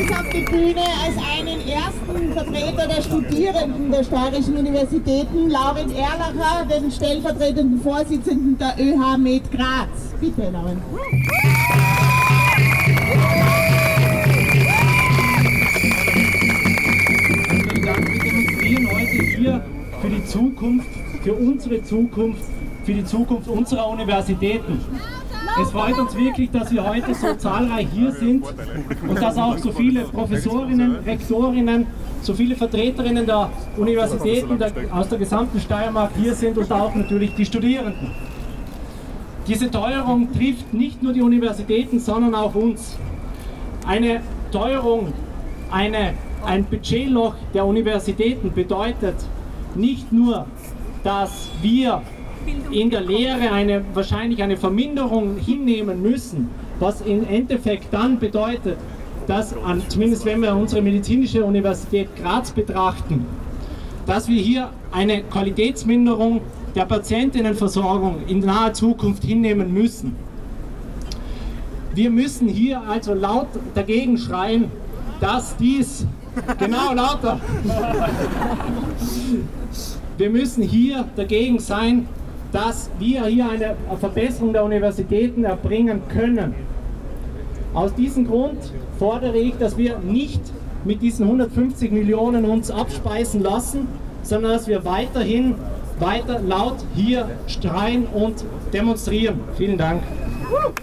es auf die Bühne als einen ersten Vertreter der Studierenden der Steirischen Universitäten, Laurin Erlacher, den stellvertretenden Vorsitzenden der ÖH Med Graz. Bitte, Laurin. Wir demonstrieren heute hier für die Zukunft, für unsere Zukunft, für die Zukunft unserer Universitäten. Es freut uns wirklich, dass wir heute so zahlreich hier sind und dass auch so viele Professorinnen, Rektorinnen, so viele Vertreterinnen der Universitäten der, aus der gesamten Steiermark hier sind und auch natürlich die Studierenden. Diese Teuerung trifft nicht nur die Universitäten, sondern auch uns. Eine Teuerung, eine, ein Budgetloch der Universitäten bedeutet nicht nur, dass wir in der Lehre eine, wahrscheinlich eine Verminderung hinnehmen müssen, was im Endeffekt dann bedeutet, dass, an, zumindest wenn wir unsere medizinische Universität Graz betrachten, dass wir hier eine Qualitätsminderung der Patientinnenversorgung in naher Zukunft hinnehmen müssen. Wir müssen hier also laut dagegen schreien, dass dies, genau lauter, wir müssen hier dagegen sein, dass wir hier eine Verbesserung der Universitäten erbringen können. Aus diesem Grund fordere ich, dass wir nicht mit diesen 150 Millionen uns abspeisen lassen, sondern dass wir weiterhin weiter laut hier schreien und demonstrieren. Vielen Dank.